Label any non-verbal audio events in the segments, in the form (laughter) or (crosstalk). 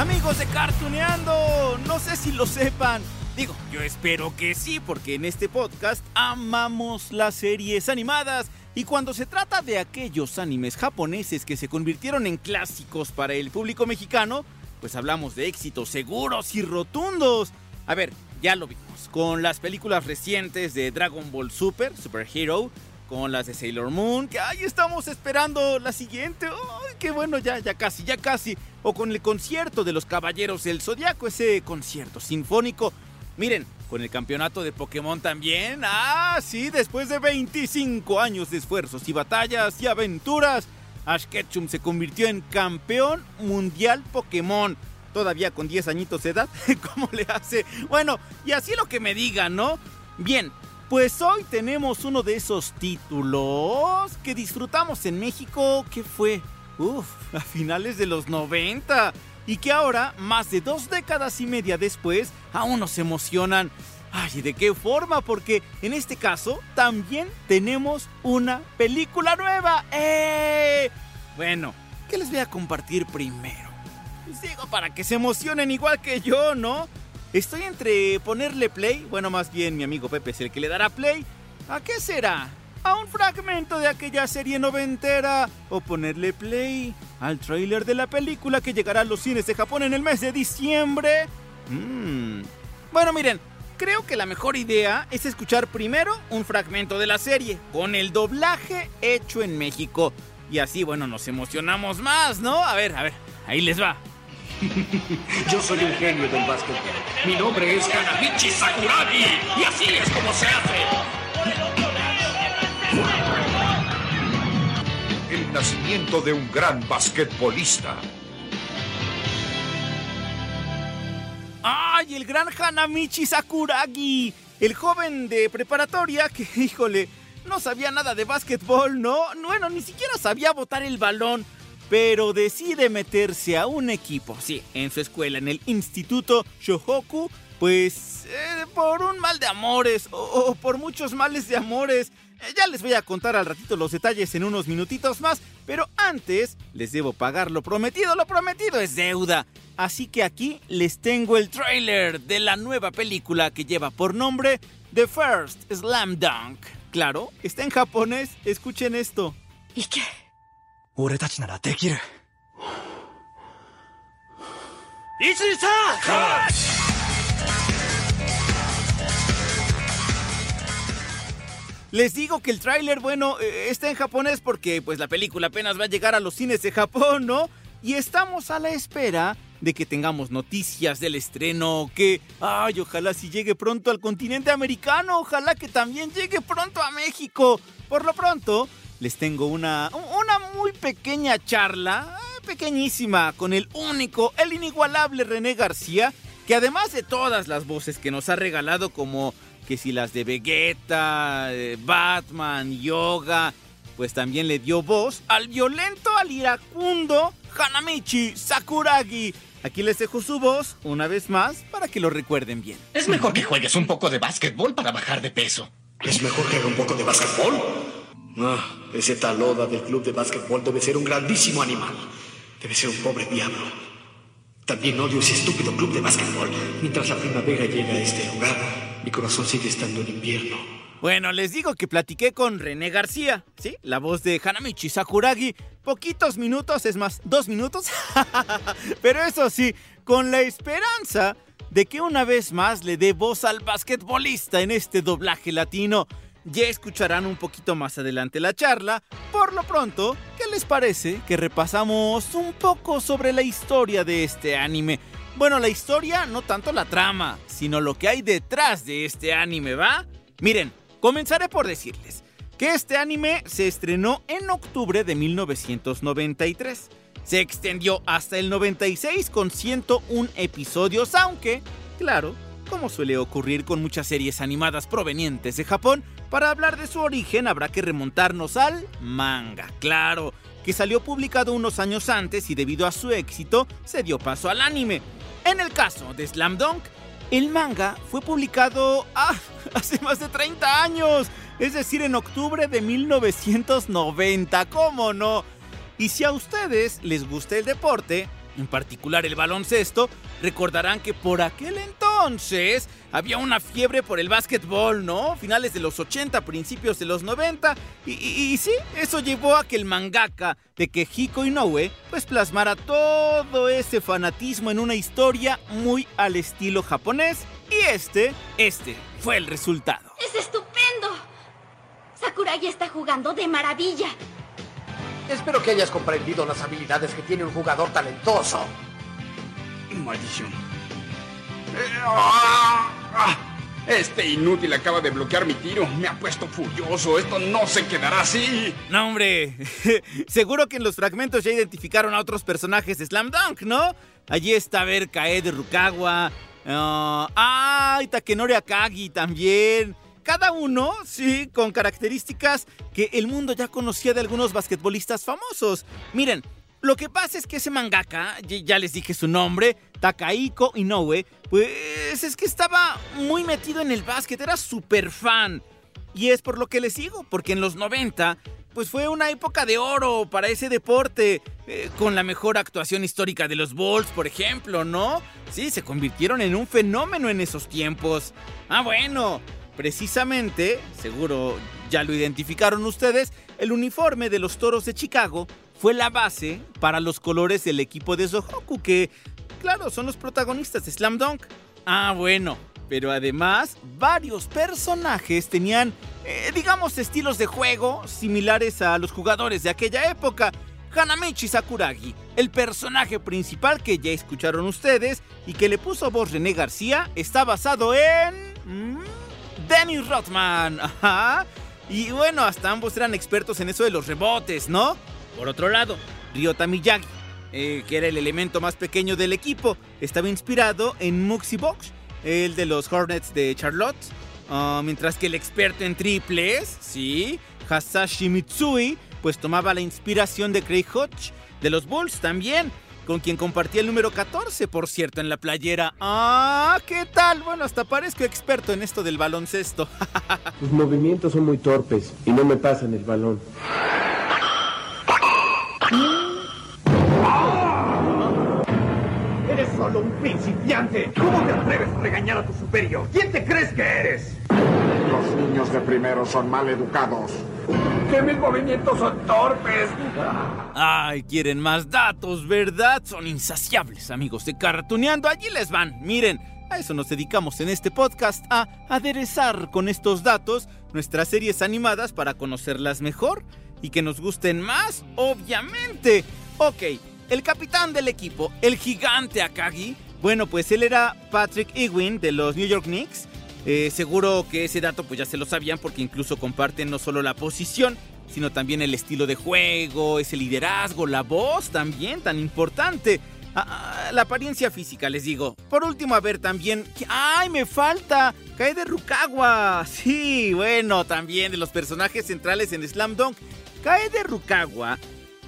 Amigos de Cartuneando, no sé si lo sepan. Digo, yo espero que sí, porque en este podcast amamos las series animadas. Y cuando se trata de aquellos animes japoneses que se convirtieron en clásicos para el público mexicano, pues hablamos de éxitos seguros y rotundos. A ver, ya lo vimos con las películas recientes de Dragon Ball Super, Super Hero, con las de Sailor Moon, que ahí estamos esperando la siguiente. ¡Ay, qué bueno! Ya, ya casi, ya casi. O con el concierto de los Caballeros del Zodiaco, ese concierto sinfónico. Miren, con el campeonato de Pokémon también. Ah, sí, después de 25 años de esfuerzos y batallas y aventuras, Ash Ketchum se convirtió en campeón mundial Pokémon. Todavía con 10 añitos de edad, (laughs) ¿cómo le hace? Bueno, y así lo que me digan, ¿no? Bien, pues hoy tenemos uno de esos títulos que disfrutamos en México, que fue, uff, (laughs) a finales de los 90 y que ahora, más de dos décadas y media después, aún nos emocionan. Ay, ¿y de qué forma? Porque en este caso también tenemos una película nueva. ¡Eh! Bueno, ¿qué les voy a compartir primero? Pues digo, para que se emocionen igual que yo, ¿no? Estoy entre ponerle play, bueno, más bien mi amigo Pepe es el que le dará play. ¿A qué será? ¿A un fragmento de aquella serie noventera? ¿O ponerle play al tráiler de la película que llegará a los cines de Japón en el mes de diciembre? Mmm. Bueno, miren, creo que la mejor idea es escuchar primero un fragmento de la serie, con el doblaje hecho en México. Y así, bueno, nos emocionamos más, ¿no? A ver, a ver, ahí les va. Yo soy el genio del básquetbol. Mi nombre es Kanabichi Sakuragi y así es como se hace. El nacimiento de un gran basquetbolista. ¡Ay, el gran Hanamichi Sakuragi! El joven de preparatoria que, (laughs) híjole, no sabía nada de básquetbol, ¿no? Bueno, ni siquiera sabía botar el balón. Pero decide meterse a un equipo, sí, en su escuela, en el Instituto Shohoku, pues eh, por un mal de amores o, por muchos males de amores. Eh, ya les voy a contar al ratito los detalles en unos minutitos más, pero antes les debo pagar lo prometido, lo prometido es deuda. Así que aquí les tengo el tráiler de la nueva película que lleva por nombre The First Slam Dunk. Claro, está en japonés, escuchen esto. 行け俺たちならできる。一二三 Les digo que el tráiler, bueno, eh, está en japonés porque pues la película apenas va a llegar a los cines de Japón, ¿no? Y estamos a la espera de que tengamos noticias del estreno, que, ay, ojalá si llegue pronto al continente americano, ojalá que también llegue pronto a México. Por lo pronto, les tengo una, una muy pequeña charla, eh, pequeñísima, con el único, el inigualable René García, que además de todas las voces que nos ha regalado como que si las de Vegeta, eh, Batman, Yoga, pues también le dio voz al violento, al iracundo Hanamichi Sakuragi. Aquí les dejo su voz una vez más para que lo recuerden bien. Es mejor que juegues un poco de básquetbol para bajar de peso. ¿Es mejor que haga un poco de básquetbol? Ah, ese tal Oda del club de básquetbol debe ser un grandísimo animal. Debe ser un pobre diablo. También odio ese estúpido club de básquetbol. Mientras la primavera llega a este lugar, mi corazón sigue estando en invierno. Bueno, les digo que platiqué con René García, ¿sí? La voz de Hanamichi Sakuragi. Poquitos minutos, es más, dos minutos. (laughs) Pero eso sí, con la esperanza de que una vez más le dé voz al basquetbolista en este doblaje latino. Ya escucharán un poquito más adelante la charla. Por lo pronto, ¿qué les parece que repasamos un poco sobre la historia de este anime? Bueno, la historia, no tanto la trama, sino lo que hay detrás de este anime, ¿va? Miren, comenzaré por decirles que este anime se estrenó en octubre de 1993. Se extendió hasta el 96 con 101 episodios, aunque Claro, como suele ocurrir con muchas series animadas provenientes de Japón, para hablar de su origen habrá que remontarnos al manga, claro, que salió publicado unos años antes y debido a su éxito se dio paso al anime. En el caso de Slam Dunk, el manga fue publicado ah, (laughs) hace más de 30 años, es decir, en octubre de 1990, ¿cómo no? Y si a ustedes les gusta el deporte, en particular el baloncesto, recordarán que por aquel entonces había una fiebre por el básquetbol, ¿no? Finales de los 80, principios de los 90. Y, y, y sí, eso llevó a que el mangaka de Kehiko Inoue pues plasmara todo ese fanatismo en una historia muy al estilo japonés. Y este, este fue el resultado. ¡Es estupendo! Sakuragi está jugando de maravilla. Espero que hayas comprendido las habilidades que tiene un jugador talentoso. Maldición. Eh, ah, ah. Este inútil acaba de bloquear mi tiro. Me ha puesto furioso. Esto no se quedará así. No, hombre. (laughs) Seguro que en los fragmentos ya identificaron a otros personajes de Slam Dunk, ¿no? Allí está a ver Kaede Rukawa. Uh, ¡Ay! Takenori Akagi también. Cada uno, sí, con características que el mundo ya conocía de algunos basquetbolistas famosos. Miren, lo que pasa es que ese mangaka, ya les dije su nombre, Takahiko Inoue, pues es que estaba muy metido en el básquet, era súper fan. Y es por lo que les digo, porque en los 90, pues fue una época de oro para ese deporte, eh, con la mejor actuación histórica de los Bulls, por ejemplo, ¿no? Sí, se convirtieron en un fenómeno en esos tiempos. Ah, bueno, precisamente, seguro ya lo identificaron ustedes, el uniforme de los Toros de Chicago fue la base para los colores del equipo de Zohoku, que, claro, son los protagonistas de Slam Dunk. Ah, bueno, pero además varios personajes tenían, eh, digamos, estilos de juego similares a los jugadores de aquella época. Hanamichi Sakuragi, el personaje principal que ya escucharon ustedes y que le puso voz René García, está basado en... ¿Mm? Dennis Rothman. (laughs) Ajá. Y bueno, hasta ambos eran expertos en eso de los rebotes, ¿no? Por otro lado, Ryota Miyagi, eh, que era el elemento más pequeño del equipo, estaba inspirado en Muxi Box, el de los Hornets de Charlotte. Uh, mientras que el experto en triples, sí, Hasashi Mitsui, pues tomaba la inspiración de Craig Hodge, de los Bulls también con quien compartía el número 14, por cierto, en la playera. Ah, ¿qué tal? Bueno, hasta parezco experto en esto del baloncesto. (laughs) Tus movimientos son muy torpes y no me pasan el balón. Un principiante. ¿Cómo te atreves a regañar a tu superior? ¿Quién te crees que eres? Los niños de primero son mal educados. Que mis movimientos son torpes. Ay, quieren más datos, ¿verdad? Son insaciables, amigos de Cartuneando. Allí les van. Miren, a eso nos dedicamos en este podcast, a aderezar con estos datos nuestras series animadas para conocerlas mejor y que nos gusten más, obviamente. Ok, el capitán del equipo, el gigante Akagi, bueno, pues él era Patrick Ewing de los New York Knicks. Eh, seguro que ese dato pues ya se lo sabían porque incluso comparten no solo la posición, sino también el estilo de juego, ese liderazgo, la voz también tan importante. Ah, ah, la apariencia física, les digo. Por último, a ver también. ¡Ay, me falta! Cae de Rukawa. (laughs) Sí, bueno, también de los personajes centrales en Slam Dunk. Kae de Rukawa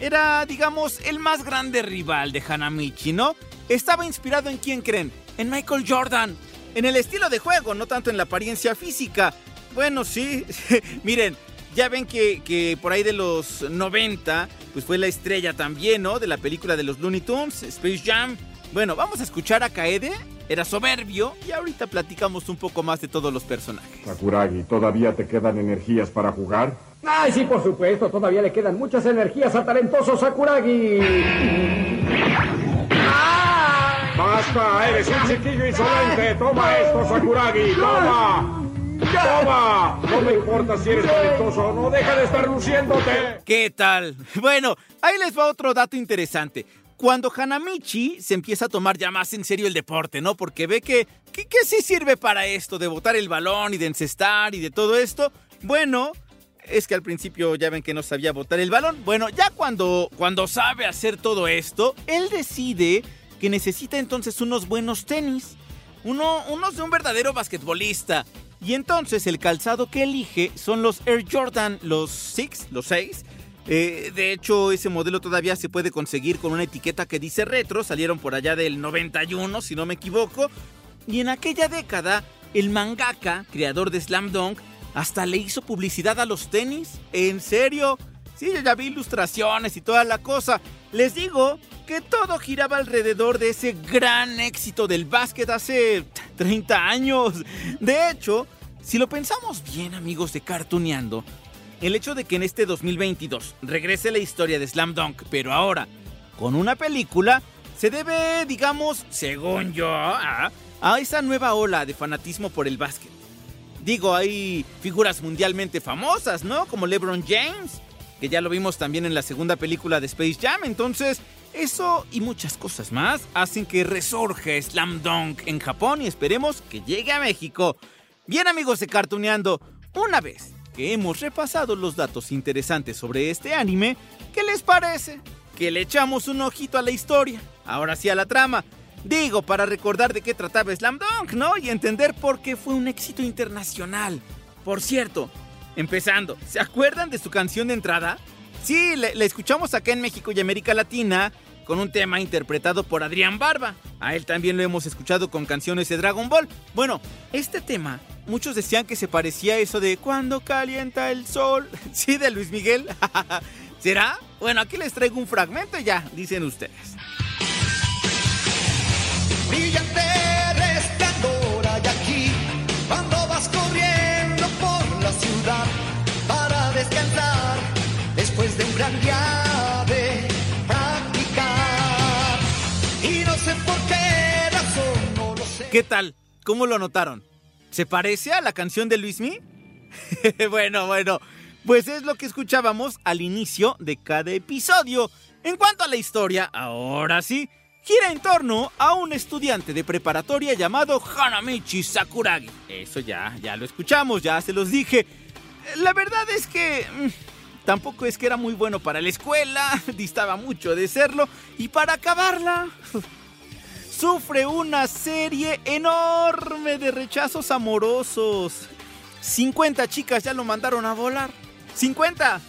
era, digamos, el más grande rival de Hanamichi, ¿no? Estaba inspirado en quién creen? En Michael Jordan. En el estilo de juego, no tanto en la apariencia física. Bueno, sí. (laughs) Miren, ya ven que, que, por ahí de los 90, pues fue la estrella también, ¿no? De la película de los Looney Tunes, Space Jam. Bueno, vamos a escuchar a Kaede. Era soberbio y ahorita platicamos un poco más de todos los personajes. Sakuragi, ¿todavía te quedan energías para jugar? Ay, sí, por supuesto. Todavía le quedan muchas energías al talentoso Sakuragi. ¡Basta! ¡Eres un chiquillo insolente! ¡Toma esto, Sakuragi! ¡Toma! ¡Toma! No me importa si eres talentoso o no, deja de estar luciéndote. ¿Qué tal? Bueno, ahí les va otro dato interesante. Cuando Hanamichi se empieza a tomar ya más en serio el deporte, ¿no? Porque ve que, que, sí sirve para esto, de botar el balón y de encestar y de todo esto. Bueno, es que al principio ya ven que no sabía botar el balón. Bueno, ya cuando, cuando sabe hacer todo esto, él decide que necesita entonces unos buenos tenis Uno, unos de un verdadero basquetbolista. Y entonces el calzado que elige son los Air Jordan, los 6, los 6. Eh, de hecho, ese modelo todavía se puede conseguir con una etiqueta que dice retro. Salieron por allá del 91, si no me equivoco. Y en aquella década, el mangaka, creador de Slam Dunk, hasta le hizo publicidad a los tenis. ¿En serio? Sí, yo ya vi ilustraciones y toda la cosa. Les digo que todo giraba alrededor de ese gran éxito del básquet hace 30 años. De hecho, si lo pensamos bien, amigos de Cartuneando, el hecho de que en este 2022 regrese la historia de Slam Dunk, pero ahora con una película, se debe, digamos, según yo, a, esa nueva ola de fanatismo por el básquet. Digo, hay figuras mundialmente famosas, ¿no? Como LeBron James, que ya lo vimos también en la segunda película de Space Jam. Entonces, eso y muchas cosas más hacen que resurja Slam Dunk en Japón y esperemos que llegue a México. Bien amigos de Cartuneando, una vez que hemos repasado los datos interesantes sobre este anime, ¿qué les parece? Que le echamos un ojito a la historia, ahora sí a la trama. Digo, para recordar de qué trataba Slam Dunk, ¿no? Y entender por qué fue un éxito internacional. Por cierto, empezando, ¿se acuerdan de su canción de entrada? Sí, la escuchamos acá en México y América Latina con un tema interpretado por Adrián Barba. A él también lo hemos escuchado con canciones de Dragon Ball. Bueno, este tema, muchos decían que se parecía a eso de Cuando calienta el sol. (laughs) Sí, de Luis Miguel. (laughs) ¿Será? Bueno, aquí les traigo un fragmento y ya, dicen ustedes. Brillante resplandor hay aquí cuando vas corriendo por la ciudad para descansar después de un gran día de practicar. Y sé. ¿Qué tal? ¿Cómo lo notaron? ¿Se parece a la canción de Luismi? (laughs) bueno, bueno, pues es lo que escuchábamos al inicio de cada episodio. En cuanto a la historia, ahora sí, gira en torno a un estudiante de preparatoria llamado Hanamichi Sakuragi. Eso ya, ya lo escuchamos, ya se los dije. La verdad es que mm, tampoco es que era muy bueno para la escuela, (laughs) distaba mucho de serlo, y para acabarla, sufre una serie enorme de rechazos amorosos. 50 chicas ya lo mandaron a volar. 50.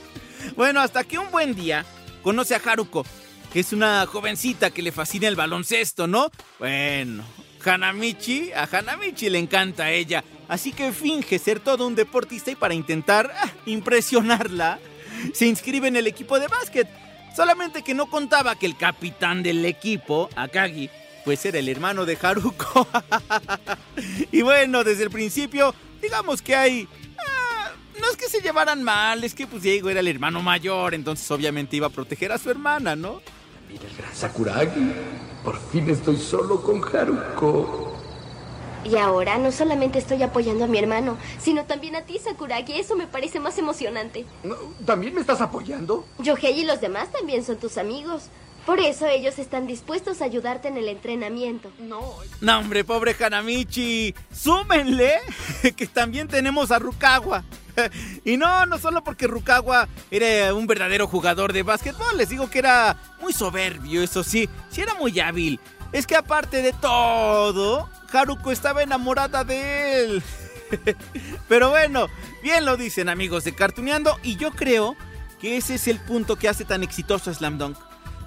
(laughs) bueno, hasta que un buen día conoce a Haruko, que es una jovencita que le fascina el baloncesto, ¿no? Bueno, Hanamichi, a Hanamichi le encanta ella, así que finge ser todo un deportista y para intentar ah, impresionarla, se inscribe en el equipo de básquet. Solamente que no contaba que el capitán del equipo, Akagi, pues era el hermano de Haruko. (laughs) y bueno, desde el principio, digamos que hay ah, no es que se llevaran mal, es que pues Diego era el hermano mayor, entonces obviamente iba a proteger a su hermana, ¿no? Mira el gran Sakuragi. Por fin estoy solo con Haruko. Y ahora no solamente estoy apoyando a mi hermano, sino también a ti, Sakuragi. Eso me parece más emocionante. No, ¿También me estás apoyando? Yohei y los demás también son tus amigos. Por eso ellos están dispuestos a ayudarte en el entrenamiento. No. No, hombre, pobre Hanamichi. Súmenle (laughs) que también tenemos a Rukawa. (laughs) Y no, no solo porque Rukawa era un verdadero jugador de básquetbol, les digo que era muy soberbio, eso sí, sí era muy hábil. Es que aparte de todo, Haruko estaba enamorada de él. (laughs) Pero bueno, bien lo dicen amigos de Cartuneando y yo creo que ese es el punto que hace tan exitoso a Slam Dunk.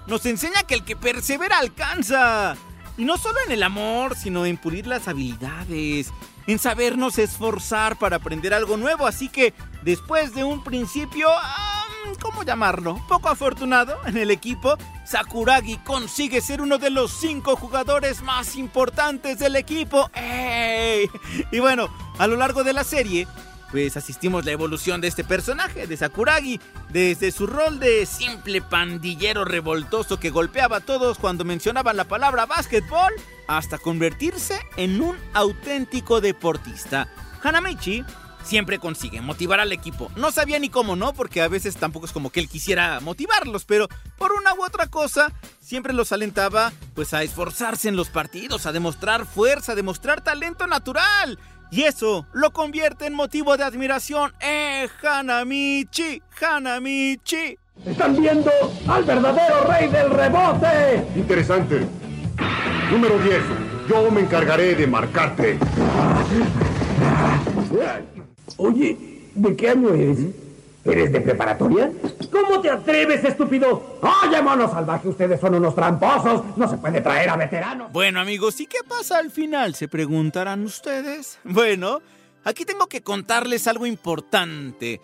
Nos enseña que el que persevera alcanza. Y no solo en el amor, sino en pulir las habilidades, en sabernos esforzar para aprender algo nuevo. Así que después de un principio, um, ¿cómo llamarlo? Poco afortunado en el equipo, Sakuragi consigue ser uno de los cinco jugadores más importantes del equipo. ¡Ey! Y bueno, a lo largo de la serie, pues asistimos la evolución de este personaje, de Sakuragi, desde su rol de simple pandillero revoltoso que golpeaba a todos cuando mencionaban la palabra básquetbol, hasta convertirse en un auténtico deportista. Hanamichi siempre consigue motivar al equipo. No sabía ni cómo no, porque a veces tampoco es como que él quisiera motivarlos, pero por una u otra cosa, siempre los alentaba pues a esforzarse en los partidos, a demostrar fuerza, a demostrar talento natural. Y eso lo convierte en motivo de admiración. ¡Eh, Hanamichi! ¡Hanamichi! ¡Están viendo al verdadero rey del rebote! Interesante. Número 10. Yo me encargaré de marcarte. Oye, ¿de qué año eres? ¿Eres de preparatoria? ¿Cómo te atreves, estúpido? Oye, mono salvaje, ustedes son unos tramposos. No se puede traer a veteranos. Bueno, amigos, ¿y qué pasa al final? Se preguntarán ustedes. (laughs) Bueno, aquí tengo que contarles algo importante.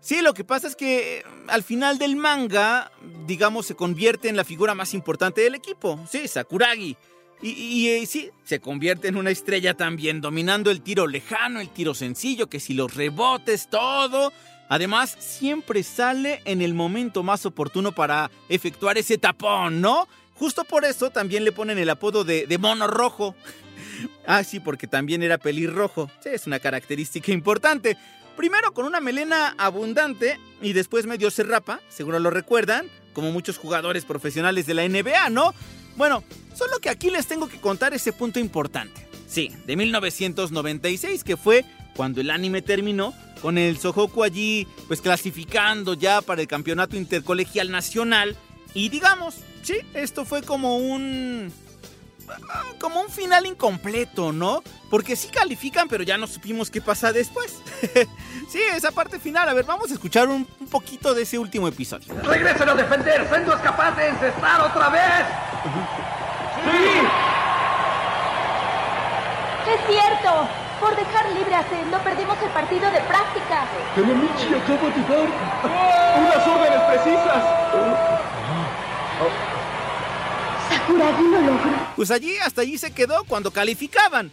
Sí, lo que pasa es que eh, al final del manga, digamos, se convierte en la figura más importante del equipo. Sí, Sakuragi. Y, eh, sí, se convierte en una estrella también, dominando el tiro lejano, el tiro sencillo, que si los rebotes, todo. Además, siempre sale en el momento más oportuno para efectuar ese tapón, ¿no? Justo por eso también le ponen el apodo de, de mono rojo. (laughs) ah, sí, porque también era pelirrojo. Sí, es una característica importante. Primero con una melena abundante y después medio se rapa, seguro lo recuerdan, como muchos jugadores profesionales de la NBA, ¿no? Bueno, solo que aquí les tengo que contar ese punto importante. Sí, de 1996, que fue cuando el anime terminó, con el Sohoku allí, pues clasificando ya para el campeonato intercolegial nacional. Y digamos, sí, esto fue como un. Como un final incompleto, ¿no? Porque sí califican, pero ya no supimos qué pasa después. (laughs) sí, esa parte final. A ver, vamos a escuchar un, un poquito de ese último episodio. ¡Regresen a defender! ¡Sendo es capaz de encestar otra vez! ¡Sí! Es cierto. Por dejar libre a Sendo perdimos el partido de práctica. Hanamichi acaba de dar unas órdenes precisas. Sakuragi lo logró. Pues allí, hasta allí se quedó cuando calificaban.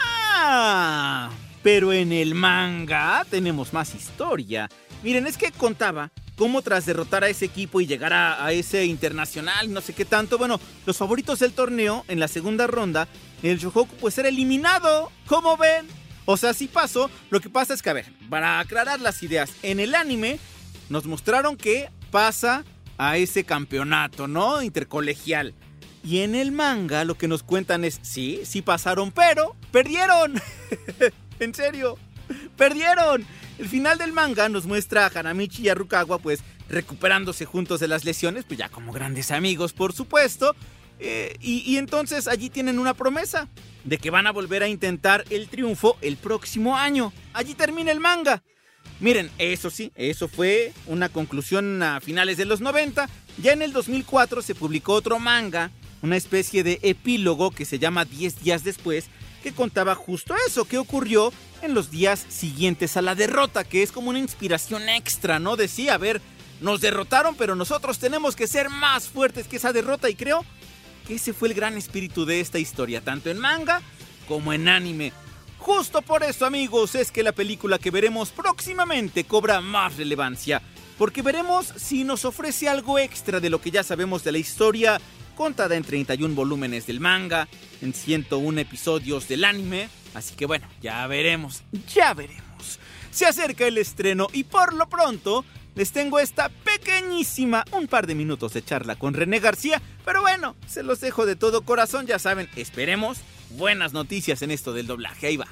Ah, pero en el manga tenemos más historia. Miren, es que contaba cómo tras derrotar a ese equipo y llegar a, ese internacional, no sé qué tanto, bueno, los favoritos del torneo en la segunda ronda, el Shohoku pues era eliminado. ¿Cómo ven? O sea, sí pasó. Lo que pasa es que, a ver, para aclarar las ideas, en el anime nos mostraron que pasa a ese campeonato, ¿no? Intercolegial. Y en el manga lo que nos cuentan es, sí, sí pasaron, pero perdieron. (laughs) en serio, perdieron. El final del manga nos muestra a Hanamichi y a Rukawa pues recuperándose juntos de las lesiones, pues ya como grandes amigos, por supuesto. Eh, y, y entonces allí tienen una promesa de que van a volver a intentar el triunfo el próximo año. Allí termina el manga. Miren, eso sí, eso fue una conclusión a finales de los 90. Ya en el 2004 se publicó otro manga, una especie de epílogo que se llama 10 días después, que contaba justo eso, que ocurrió en los días siguientes a la derrota, que es como una inspiración extra, ¿no? Decía, a ver, nos derrotaron, pero nosotros tenemos que ser más fuertes que esa derrota y creo que ese fue el gran espíritu de esta historia, tanto en manga como en anime. Justo por eso, amigos, es que la película que veremos próximamente cobra más relevancia, porque veremos si nos ofrece algo extra de lo que ya sabemos de la historia, contada en 31 volúmenes del manga, en 101 episodios del anime, así que bueno, ya veremos, ya veremos. Se acerca el estreno y por lo pronto les tengo esta pequeñísima, un par de minutos de charla con René García, pero bueno, se los dejo de todo corazón, ya saben, esperemos buenas noticias en esto del doblaje, ahí va.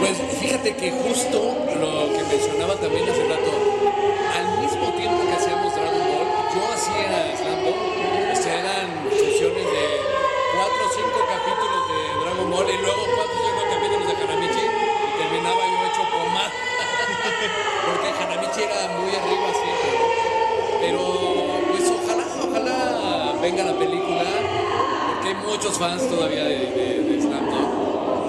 Pues fíjate que justo lo que mencionaba también hace rato, 4 o 5 capítulos de Dragon Ball y luego 4 o 5 capítulos de Hanamichi y terminaba yo hecho pomada. (laughs) Porque Hanamichi era muy arriba siempre. Pero pues ojalá, ojalá venga la película, porque hay muchos fans todavía de, de, de.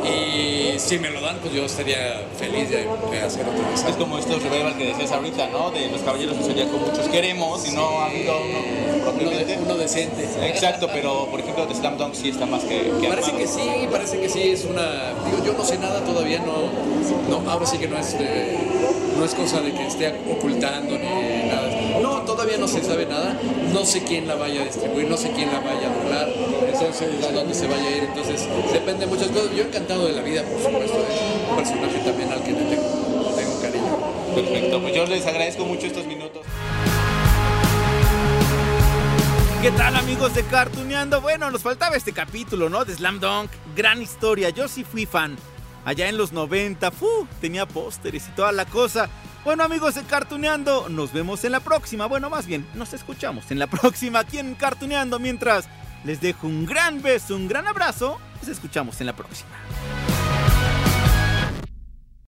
Y si me lo dan, pues yo estaría feliz de, de hacer otra vez. Es como estos revival que decías ahorita, ¿no? De los caballeros del Zodíaco muchos queremos y no ha habido uno propiamente. Uno, decente. Exacto, pero por ejemplo de Slam Dunk sí está más que, que Parece armado. que sí, parece que sí, es una... Digo, yo no sé nada todavía, no... no ahora sí que no es, eh, no es cosa de que esté ocultando ni todavía no se sabe nada. No sé quién la vaya a distribuir, no sé quién la vaya a doblar, entonces a dónde se vaya a ir. Entonces depende de muchas cosas. Yo encantado de la vida, por supuesto, es un personaje también al que le tengo, le tengo cariño. Perfecto, pues yo les agradezco mucho estos minutos. ¿Qué tal amigos de Cartuneando? Bueno, nos faltaba este capítulo, ¿no? De Slam Dunk, gran historia, yo sí fui fan. Allá en los 90, ¡fu! tenía pósteres y toda la cosa. Bueno amigos de Cartuneando, nos vemos en la próxima. Bueno, más bien, nos escuchamos en la (laughs) próxima aquí en Cartuneando. Mientras les dejo un gran beso, un gran abrazo, nos escuchamos en la próxima.